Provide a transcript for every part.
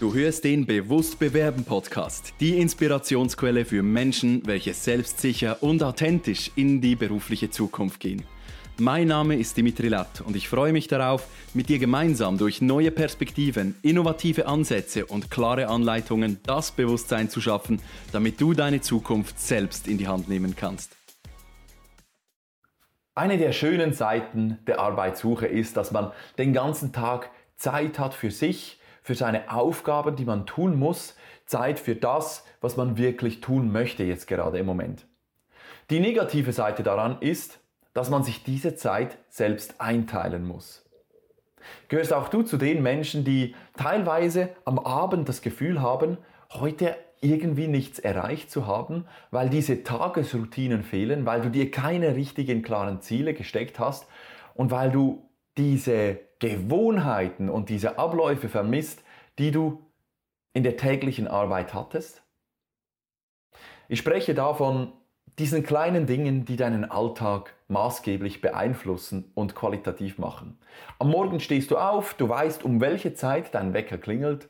Du hörst den Bewusst Bewerben Podcast, die Inspirationsquelle für Menschen, welche selbstsicher und authentisch in die berufliche Zukunft gehen. Mein Name ist Dimitri Latt und ich freue mich darauf, mit dir gemeinsam durch neue Perspektiven, innovative Ansätze und klare Anleitungen das Bewusstsein zu schaffen, damit du deine Zukunft selbst in die Hand nehmen kannst. Eine der schönen Seiten der Arbeitssuche ist, dass man den ganzen Tag Zeit hat für sich, für seine Aufgaben, die man tun muss, Zeit für das, was man wirklich tun möchte jetzt gerade im Moment. Die negative Seite daran ist, dass man sich diese Zeit selbst einteilen muss. Gehörst auch du zu den Menschen, die teilweise am Abend das Gefühl haben, heute irgendwie nichts erreicht zu haben, weil diese Tagesroutinen fehlen, weil du dir keine richtigen klaren Ziele gesteckt hast und weil du diese Gewohnheiten und diese Abläufe vermisst, die du in der täglichen Arbeit hattest? Ich spreche davon diesen kleinen Dingen, die deinen Alltag maßgeblich beeinflussen und qualitativ machen. Am Morgen stehst du auf, du weißt, um welche Zeit dein Wecker klingelt.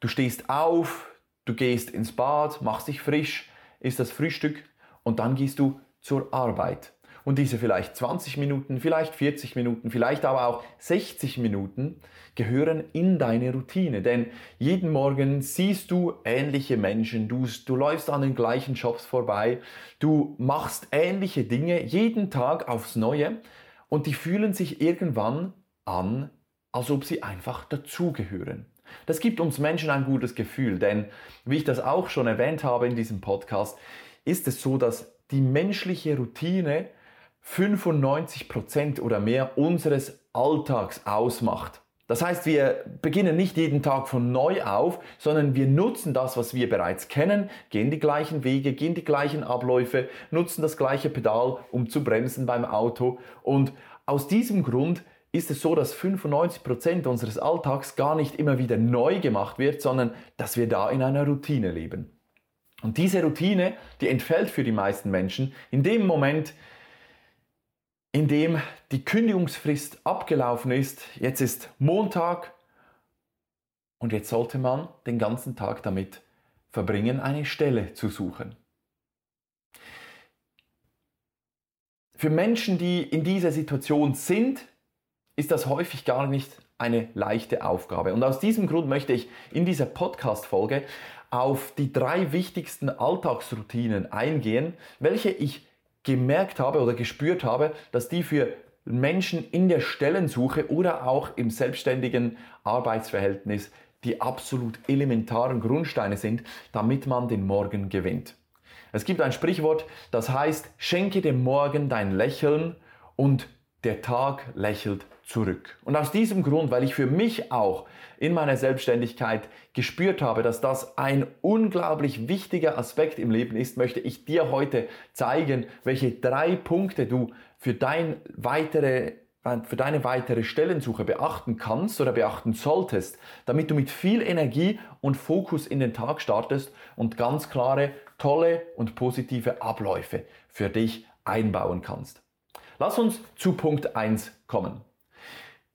Du stehst auf, du gehst ins Bad, machst dich frisch, isst das Frühstück und dann gehst du zur Arbeit und diese vielleicht 20 Minuten, vielleicht 40 Minuten, vielleicht aber auch 60 Minuten gehören in deine Routine. Denn jeden Morgen siehst du ähnliche Menschen, du, du läufst an den gleichen Shops vorbei, du machst ähnliche Dinge jeden Tag aufs Neue und die fühlen sich irgendwann an, als ob sie einfach dazugehören. Das gibt uns Menschen ein gutes Gefühl, denn wie ich das auch schon erwähnt habe in diesem Podcast, ist es so, dass die menschliche Routine 95% oder mehr unseres Alltags ausmacht. Das heißt, wir beginnen nicht jeden Tag von neu auf, sondern wir nutzen das, was wir bereits kennen, gehen die gleichen Wege, gehen die gleichen Abläufe, nutzen das gleiche Pedal, um zu bremsen beim Auto. Und aus diesem Grund ist es so, dass 95% unseres Alltags gar nicht immer wieder neu gemacht wird, sondern dass wir da in einer Routine leben. Und diese Routine, die entfällt für die meisten Menschen in dem Moment, in dem die Kündigungsfrist abgelaufen ist. Jetzt ist Montag und jetzt sollte man den ganzen Tag damit verbringen, eine Stelle zu suchen. Für Menschen, die in dieser Situation sind, ist das häufig gar nicht eine leichte Aufgabe. Und aus diesem Grund möchte ich in dieser Podcast-Folge auf die drei wichtigsten Alltagsroutinen eingehen, welche ich gemerkt habe oder gespürt habe, dass die für Menschen in der Stellensuche oder auch im selbstständigen Arbeitsverhältnis die absolut elementaren Grundsteine sind, damit man den Morgen gewinnt. Es gibt ein Sprichwort, das heißt, schenke dem Morgen dein Lächeln und der Tag lächelt zurück. Und aus diesem Grund, weil ich für mich auch in meiner Selbstständigkeit gespürt habe, dass das ein unglaublich wichtiger Aspekt im Leben ist, möchte ich dir heute zeigen, welche drei Punkte du für dein weitere für deine weitere Stellensuche beachten kannst oder beachten solltest, damit du mit viel Energie und Fokus in den Tag startest und ganz klare, tolle und positive Abläufe für dich einbauen kannst. Lass uns zu Punkt 1 kommen.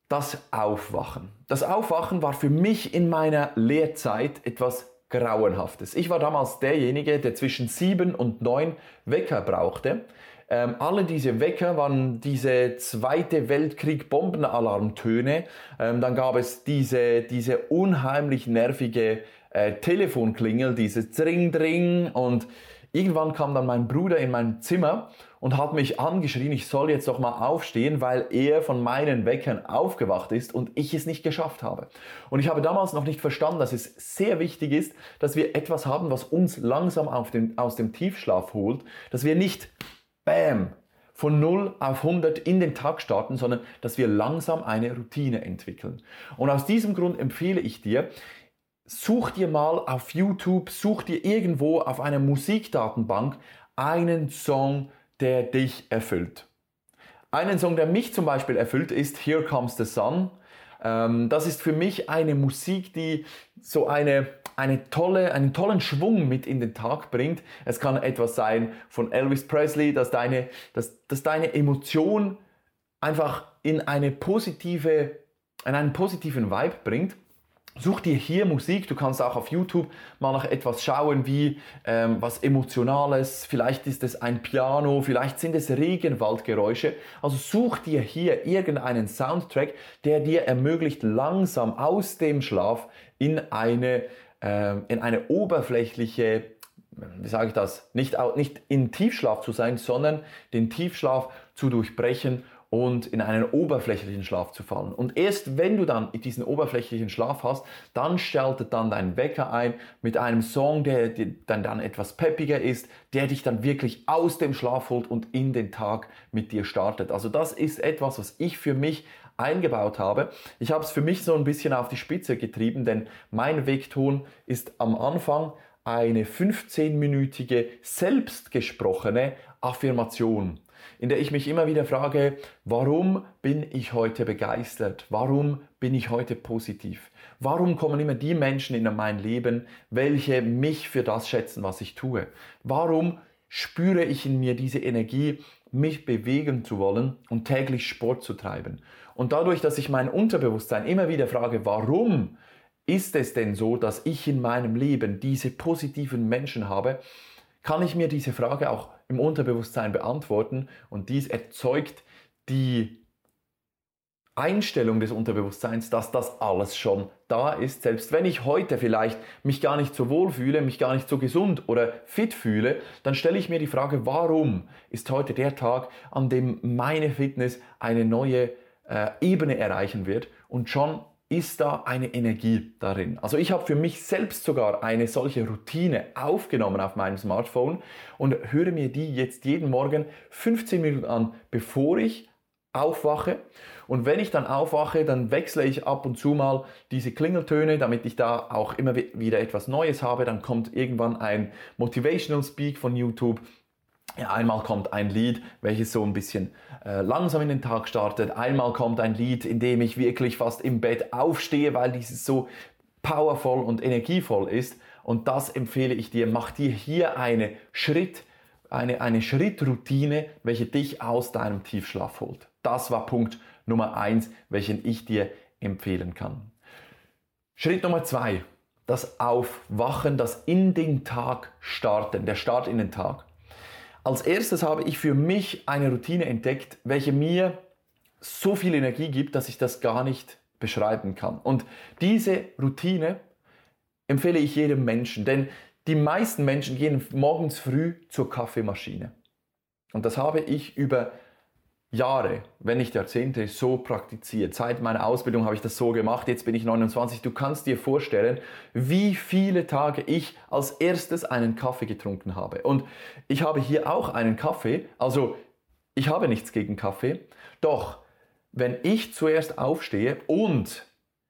Das Aufwachen. Das Aufwachen war für mich in meiner Lehrzeit etwas Grauenhaftes. Ich war damals derjenige, der zwischen sieben und neun Wecker brauchte. Ähm, alle diese Wecker waren diese Zweite Weltkrieg Bombenalarmtöne. Ähm, dann gab es diese, diese unheimlich nervige äh, Telefonklingel, dieses Dring Dring und Irgendwann kam dann mein Bruder in mein Zimmer und hat mich angeschrien, ich soll jetzt doch mal aufstehen, weil er von meinen Weckern aufgewacht ist und ich es nicht geschafft habe. Und ich habe damals noch nicht verstanden, dass es sehr wichtig ist, dass wir etwas haben, was uns langsam den, aus dem Tiefschlaf holt, dass wir nicht Bam von 0 auf 100 in den Tag starten, sondern dass wir langsam eine Routine entwickeln. Und aus diesem Grund empfehle ich dir, such dir mal auf YouTube, such dir irgendwo auf einer Musikdatenbank einen Song, der dich erfüllt. Einen Song, der mich zum Beispiel erfüllt, ist Here Comes the Sun. Ähm, das ist für mich eine Musik, die so eine, eine tolle, einen tollen Schwung mit in den Tag bringt. Es kann etwas sein von Elvis Presley, dass deine, dass, dass deine Emotion einfach in eine positive, in einen positiven Vibe bringt. Such dir hier Musik, du kannst auch auf YouTube mal nach etwas schauen, wie ähm, was Emotionales, vielleicht ist es ein Piano, vielleicht sind es Regenwaldgeräusche. Also such dir hier irgendeinen Soundtrack, der dir ermöglicht, langsam aus dem Schlaf in eine, äh, in eine oberflächliche, wie sage ich das, nicht, nicht in Tiefschlaf zu sein, sondern den Tiefschlaf zu durchbrechen und in einen oberflächlichen Schlaf zu fallen. Und erst wenn du dann diesen oberflächlichen Schlaf hast, dann schaltet dann dein Wecker ein mit einem Song, der dann, dann etwas peppiger ist, der dich dann wirklich aus dem Schlaf holt und in den Tag mit dir startet. Also das ist etwas, was ich für mich eingebaut habe. Ich habe es für mich so ein bisschen auf die Spitze getrieben, denn mein Wegton ist am Anfang eine 15-minütige selbstgesprochene Affirmation in der ich mich immer wieder frage, warum bin ich heute begeistert? Warum bin ich heute positiv? Warum kommen immer die Menschen in mein Leben, welche mich für das schätzen, was ich tue? Warum spüre ich in mir diese Energie, mich bewegen zu wollen und täglich Sport zu treiben? Und dadurch, dass ich mein Unterbewusstsein immer wieder frage, warum ist es denn so, dass ich in meinem Leben diese positiven Menschen habe, kann ich mir diese Frage auch im Unterbewusstsein beantworten und dies erzeugt die Einstellung des Unterbewusstseins, dass das alles schon da ist, selbst wenn ich heute vielleicht mich gar nicht so wohl fühle, mich gar nicht so gesund oder fit fühle, dann stelle ich mir die Frage, warum ist heute der Tag, an dem meine Fitness eine neue äh, Ebene erreichen wird und schon ist da eine Energie darin. Also ich habe für mich selbst sogar eine solche Routine aufgenommen auf meinem Smartphone und höre mir die jetzt jeden Morgen 15 Minuten an, bevor ich aufwache. Und wenn ich dann aufwache, dann wechsle ich ab und zu mal diese Klingeltöne, damit ich da auch immer wieder etwas Neues habe. Dann kommt irgendwann ein Motivational Speak von YouTube ja, einmal kommt ein Lied, welches so ein bisschen äh, langsam in den Tag startet. Einmal kommt ein Lied, in dem ich wirklich fast im Bett aufstehe, weil dieses so powervoll und energievoll ist. Und das empfehle ich dir. Mach dir hier eine Schritt, eine, eine Schrittroutine, welche dich aus deinem Tiefschlaf holt. Das war Punkt Nummer eins, welchen ich dir empfehlen kann. Schritt Nummer zwei, das Aufwachen, das in den Tag starten, der Start in den Tag. Als erstes habe ich für mich eine Routine entdeckt, welche mir so viel Energie gibt, dass ich das gar nicht beschreiben kann. Und diese Routine empfehle ich jedem Menschen, denn die meisten Menschen gehen morgens früh zur Kaffeemaschine. Und das habe ich über Jahre, wenn nicht Jahrzehnte, so praktiziert. Seit meiner Ausbildung habe ich das so gemacht. Jetzt bin ich 29. Du kannst dir vorstellen, wie viele Tage ich als erstes einen Kaffee getrunken habe. Und ich habe hier auch einen Kaffee. Also ich habe nichts gegen Kaffee. Doch wenn ich zuerst aufstehe und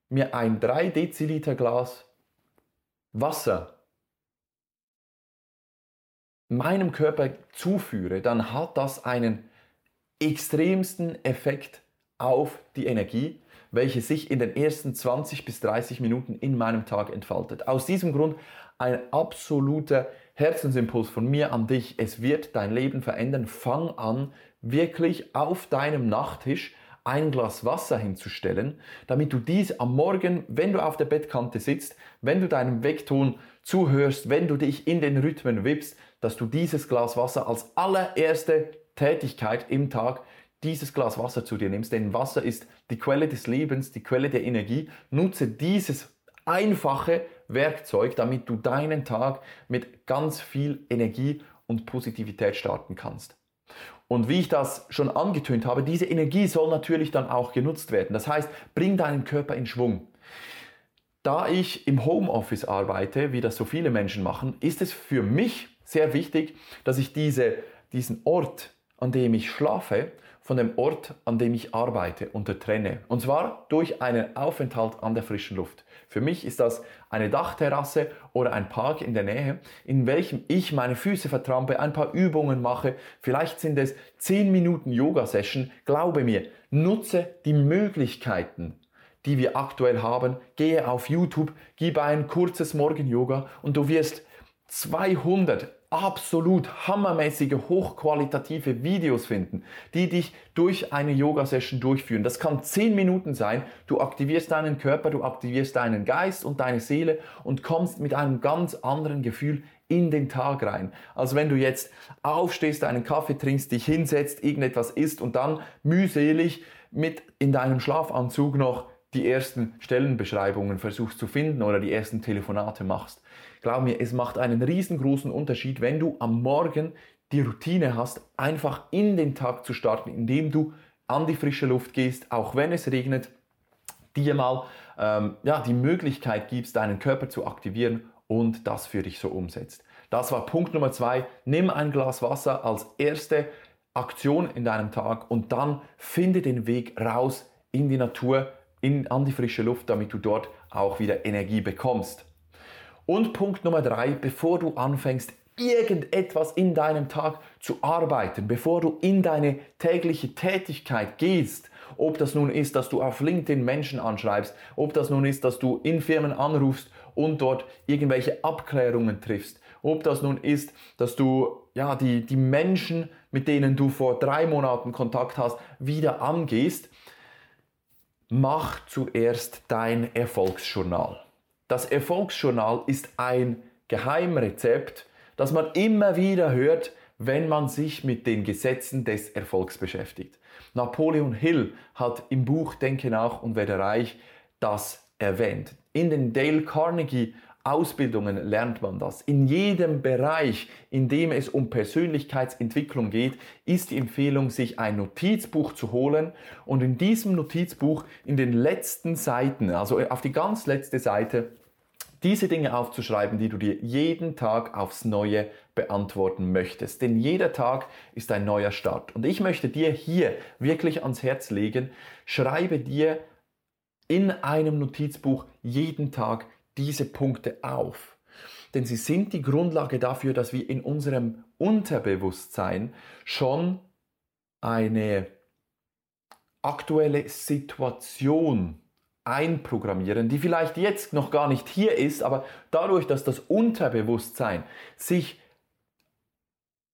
mir ein 3 Deziliter Glas Wasser meinem Körper zuführe, dann hat das einen extremsten Effekt auf die Energie, welche sich in den ersten 20 bis 30 Minuten in meinem Tag entfaltet. Aus diesem Grund ein absoluter Herzensimpuls von mir an dich. Es wird dein Leben verändern. Fang an, wirklich auf deinem Nachttisch ein Glas Wasser hinzustellen, damit du dies am Morgen, wenn du auf der Bettkante sitzt, wenn du deinem Wegton zuhörst, wenn du dich in den Rhythmen wippst, dass du dieses Glas Wasser als allererste Tätigkeit im Tag dieses Glas Wasser zu dir nimmst, denn Wasser ist die Quelle des Lebens, die Quelle der Energie. Nutze dieses einfache Werkzeug, damit du deinen Tag mit ganz viel Energie und Positivität starten kannst. Und wie ich das schon angetönt habe, diese Energie soll natürlich dann auch genutzt werden. Das heißt, bring deinen Körper in Schwung. Da ich im Homeoffice arbeite, wie das so viele Menschen machen, ist es für mich sehr wichtig, dass ich diese, diesen Ort, an dem ich schlafe, von dem Ort, an dem ich arbeite, untertrenne. Und zwar durch einen Aufenthalt an der frischen Luft. Für mich ist das eine Dachterrasse oder ein Park in der Nähe, in welchem ich meine Füße vertrampe, ein paar Übungen mache. Vielleicht sind es 10 Minuten Yoga-Session. Glaube mir, nutze die Möglichkeiten, die wir aktuell haben. Gehe auf YouTube, gib ein kurzes Morgen-Yoga und du wirst 200 absolut hammermäßige, hochqualitative Videos finden, die dich durch eine Yoga-Session durchführen. Das kann 10 Minuten sein. Du aktivierst deinen Körper, du aktivierst deinen Geist und deine Seele und kommst mit einem ganz anderen Gefühl in den Tag rein. Also wenn du jetzt aufstehst, einen Kaffee trinkst, dich hinsetzt, irgendetwas isst und dann mühselig mit in deinem Schlafanzug noch die ersten Stellenbeschreibungen versuchst zu finden oder die ersten Telefonate machst. Glaub mir, es macht einen riesengroßen Unterschied, wenn du am Morgen die Routine hast, einfach in den Tag zu starten, indem du an die frische Luft gehst, auch wenn es regnet, dir mal ähm, ja, die Möglichkeit gibst, deinen Körper zu aktivieren und das für dich so umsetzt. Das war Punkt Nummer zwei. Nimm ein Glas Wasser als erste Aktion in deinem Tag und dann finde den Weg raus in die Natur, in, an die frische Luft, damit du dort auch wieder Energie bekommst. Und Punkt Nummer drei, bevor du anfängst, irgendetwas in deinem Tag zu arbeiten, bevor du in deine tägliche Tätigkeit gehst, ob das nun ist, dass du auf LinkedIn Menschen anschreibst, ob das nun ist, dass du in Firmen anrufst und dort irgendwelche Abklärungen triffst, ob das nun ist, dass du ja, die, die Menschen, mit denen du vor drei Monaten Kontakt hast, wieder angehst, mach zuerst dein Erfolgsjournal. Das Erfolgsjournal ist ein Geheimrezept, das man immer wieder hört, wenn man sich mit den Gesetzen des Erfolgs beschäftigt. Napoleon Hill hat im Buch Denke nach und werde reich das erwähnt. In den Dale Carnegie Ausbildungen lernt man das. In jedem Bereich, in dem es um Persönlichkeitsentwicklung geht, ist die Empfehlung, sich ein Notizbuch zu holen und in diesem Notizbuch in den letzten Seiten, also auf die ganz letzte Seite, diese Dinge aufzuschreiben, die du dir jeden Tag aufs Neue beantworten möchtest. Denn jeder Tag ist ein neuer Start. Und ich möchte dir hier wirklich ans Herz legen, schreibe dir in einem Notizbuch jeden Tag diese Punkte auf. Denn sie sind die Grundlage dafür, dass wir in unserem Unterbewusstsein schon eine aktuelle Situation einprogrammieren, die vielleicht jetzt noch gar nicht hier ist, aber dadurch, dass das Unterbewusstsein sich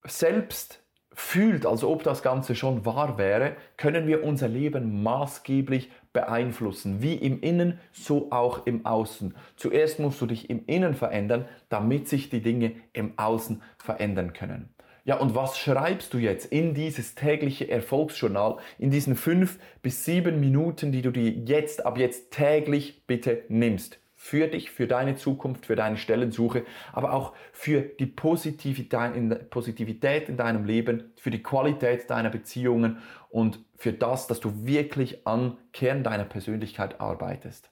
selbst fühlt, als ob das Ganze schon wahr wäre, können wir unser Leben maßgeblich beeinflussen, wie im Innen, so auch im Außen. Zuerst musst du dich im Innen verändern, damit sich die Dinge im Außen verändern können. Ja, und was schreibst du jetzt in dieses tägliche Erfolgsjournal, in diesen fünf bis sieben Minuten, die du dir jetzt, ab jetzt täglich bitte nimmst? Für dich, für deine Zukunft, für deine Stellensuche, aber auch für die Positivität in deinem Leben, für die Qualität deiner Beziehungen und für das, dass du wirklich am Kern deiner Persönlichkeit arbeitest.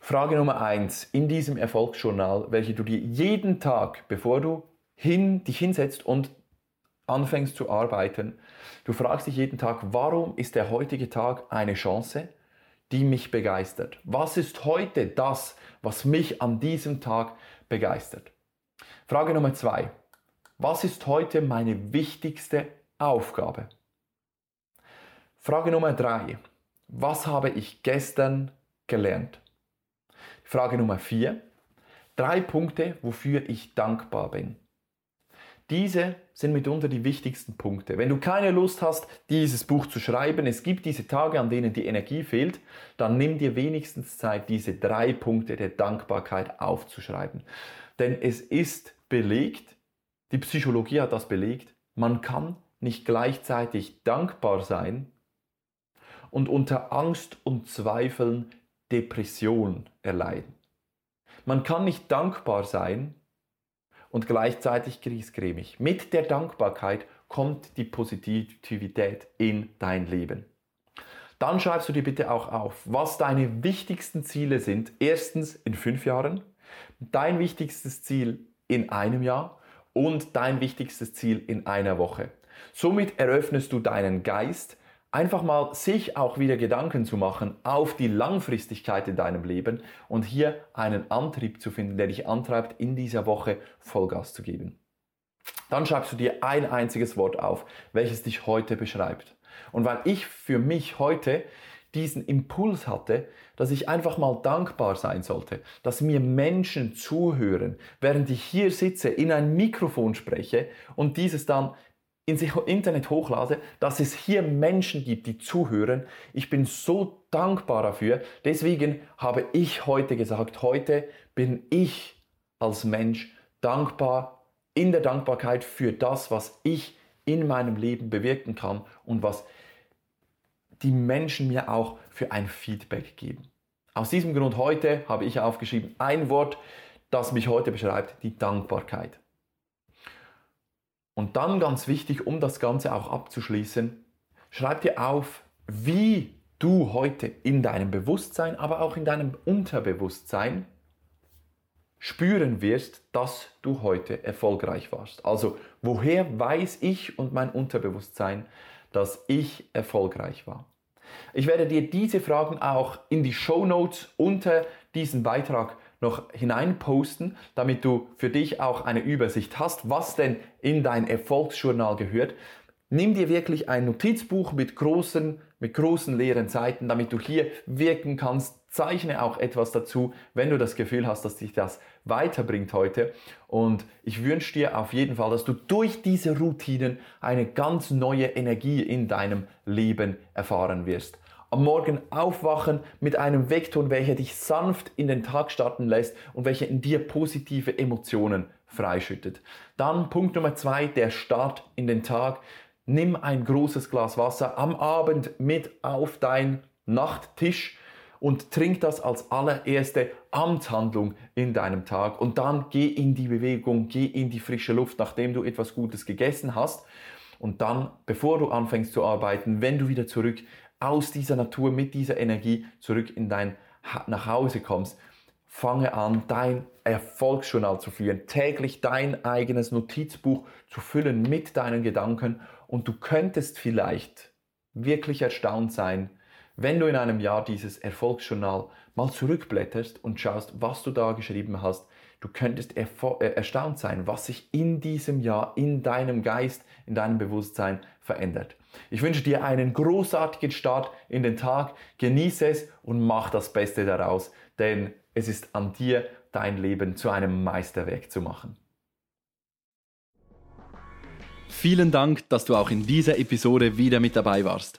Frage Nummer eins in diesem Erfolgsjournal, welche du dir jeden Tag, bevor du hin, dich hinsetzt und anfängst zu arbeiten, du fragst dich jeden Tag, warum ist der heutige Tag eine Chance, die mich begeistert? Was ist heute das, was mich an diesem Tag begeistert? Frage Nummer zwei. Was ist heute meine wichtigste Aufgabe? Frage Nummer drei. Was habe ich gestern gelernt? Frage Nummer vier. Drei Punkte, wofür ich dankbar bin. Diese sind mitunter die wichtigsten Punkte. Wenn du keine Lust hast, dieses Buch zu schreiben, es gibt diese Tage, an denen die Energie fehlt, dann nimm dir wenigstens Zeit, diese drei Punkte der Dankbarkeit aufzuschreiben. Denn es ist belegt, die Psychologie hat das belegt, man kann nicht gleichzeitig dankbar sein und unter Angst und Zweifeln Depression erleiden. Man kann nicht dankbar sein und gleichzeitig griesgrämig. Mit der Dankbarkeit kommt die Positivität in dein Leben. Dann schreibst du dir bitte auch auf, was deine wichtigsten Ziele sind. Erstens in fünf Jahren, dein wichtigstes Ziel in einem Jahr und dein wichtigstes Ziel in einer Woche. Somit eröffnest du deinen Geist, einfach mal sich auch wieder Gedanken zu machen auf die Langfristigkeit in deinem Leben und hier einen Antrieb zu finden, der dich antreibt, in dieser Woche Vollgas zu geben. Dann schreibst du dir ein einziges Wort auf, welches dich heute beschreibt. Und weil ich für mich heute diesen Impuls hatte, dass ich einfach mal dankbar sein sollte, dass mir Menschen zuhören, während ich hier sitze, in ein Mikrofon spreche und dieses dann ins Internet hochlade, dass es hier Menschen gibt, die zuhören. Ich bin so dankbar dafür. Deswegen habe ich heute gesagt, heute bin ich als Mensch dankbar, in der Dankbarkeit für das, was ich in meinem Leben bewirken kann und was die Menschen mir auch für ein Feedback geben. Aus diesem Grund heute habe ich aufgeschrieben ein Wort, das mich heute beschreibt, die Dankbarkeit. Und dann ganz wichtig, um das Ganze auch abzuschließen, schreib dir auf, wie du heute in deinem Bewusstsein, aber auch in deinem Unterbewusstsein spüren wirst, dass du heute erfolgreich warst. Also woher weiß ich und mein Unterbewusstsein, dass ich erfolgreich war? Ich werde dir diese Fragen auch in die Show Notes unter diesem Beitrag noch hineinposten, damit du für dich auch eine Übersicht hast, was denn in dein Erfolgsjournal gehört. Nimm dir wirklich ein Notizbuch mit großen, mit großen leeren Seiten, damit du hier wirken kannst. Zeichne auch etwas dazu, wenn du das Gefühl hast, dass dich das weiterbringt heute. Und ich wünsche dir auf jeden Fall, dass du durch diese Routinen eine ganz neue Energie in deinem Leben erfahren wirst am Morgen aufwachen mit einem Vektor, welcher dich sanft in den Tag starten lässt und welcher in dir positive Emotionen freischüttet. Dann Punkt Nummer zwei, der Start in den Tag. Nimm ein großes Glas Wasser am Abend mit auf dein Nachttisch und trink das als allererste Amtshandlung in deinem Tag. Und dann geh in die Bewegung, geh in die frische Luft, nachdem du etwas Gutes gegessen hast. Und dann, bevor du anfängst zu arbeiten, wenn du wieder zurück aus dieser Natur mit dieser Energie zurück in dein nach Hause kommst, fange an, dein Erfolgsjournal zu führen, täglich dein eigenes Notizbuch zu füllen mit deinen Gedanken. Und du könntest vielleicht wirklich erstaunt sein, wenn du in einem Jahr dieses Erfolgsjournal mal zurückblätterst und schaust, was du da geschrieben hast, du könntest äh, erstaunt sein, was sich in diesem Jahr in deinem Geist, in deinem Bewusstsein verändert. Ich wünsche dir einen großartigen Start in den Tag, genieße es und mach das Beste daraus, denn es ist an dir, dein Leben zu einem Meisterwerk zu machen. Vielen Dank, dass du auch in dieser Episode wieder mit dabei warst.